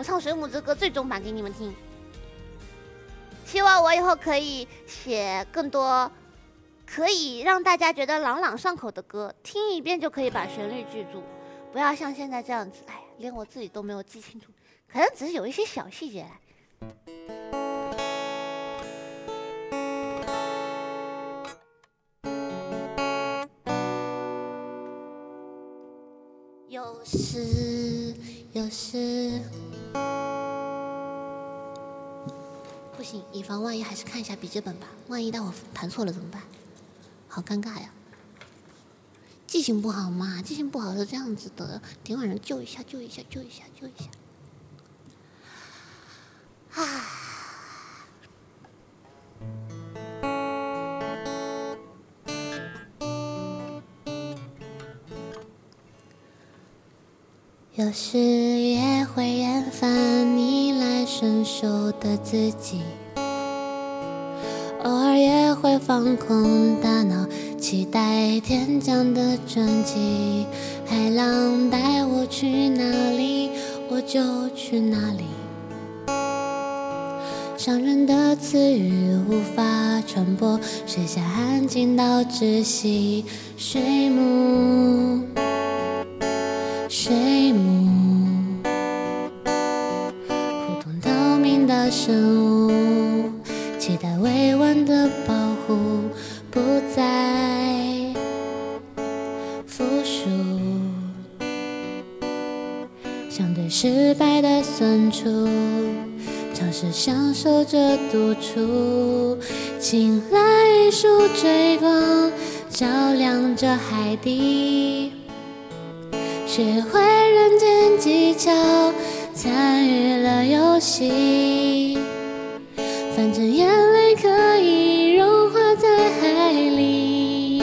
我唱《水母之歌》最终版给你们听。希望我以后可以写更多可以让大家觉得朗朗上口的歌，听一遍就可以把旋律记住，不要像现在这样子，哎呀，连我自己都没有记清楚，可能只是有一些小细节。有时，有时。不行，以防万一，还是看一下笔记本吧。万一待会弹错了怎么办？好尴尬呀！记性不好嘛，记性不好是这样子的。等，等晚上救一下，救一下，救一下，救一下。有时也会厌烦逆来顺受的自己，偶尔也会放空大脑，期待天降的转机。海浪带我去哪里，我就去哪里。伤人的词语无法传播，水下安静到窒息。水母。水母，普通透明的生物，期待未完的保护，不再服输。相对失败的酸楚，尝试享受着独处。青睐树追光，照亮着海底。学会人间技巧，参与了游戏。反正眼泪可以融化在海里，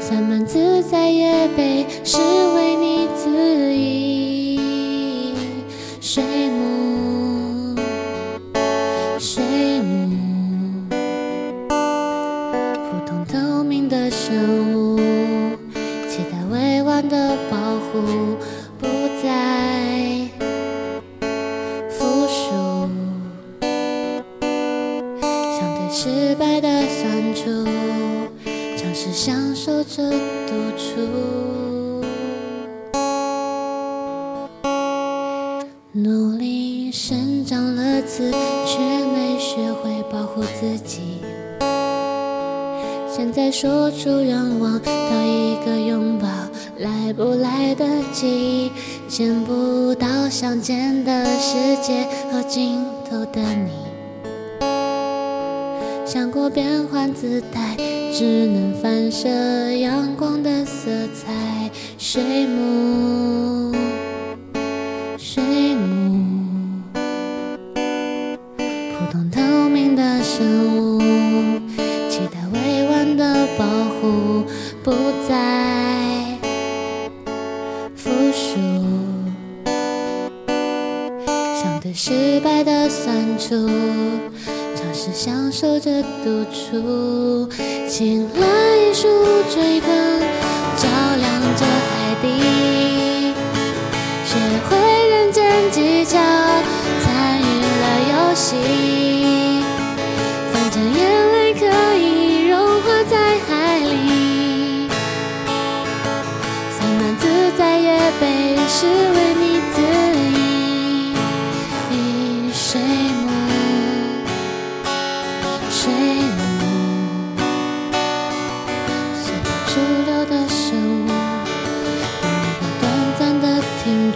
散漫自在也被视为你自意。水母，水母，普通透明的生物。的保护不再服输，像对失败的酸楚，尝试享受着独处，努力生长了刺，却没学会保护自己。现在说出愿望，到一个拥抱。来不来得及？见不到想见的世界和尽头的你。想过变换姿态，只能反射阳光的色彩。水母，水母，普通透明的生物，期待委婉的保护，不再。失败的酸楚，尝试享受着独处。醒来一束追光，照亮着海底。学会人间技巧，参与了游戏。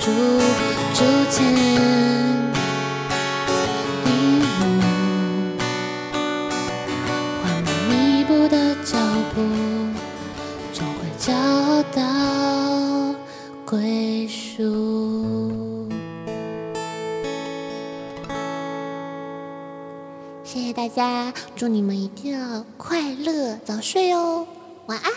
逐逐渐领悟，缓慢弥补的脚步，终会找到归属。谢谢大家，祝你们一定要快乐早睡哦，晚安。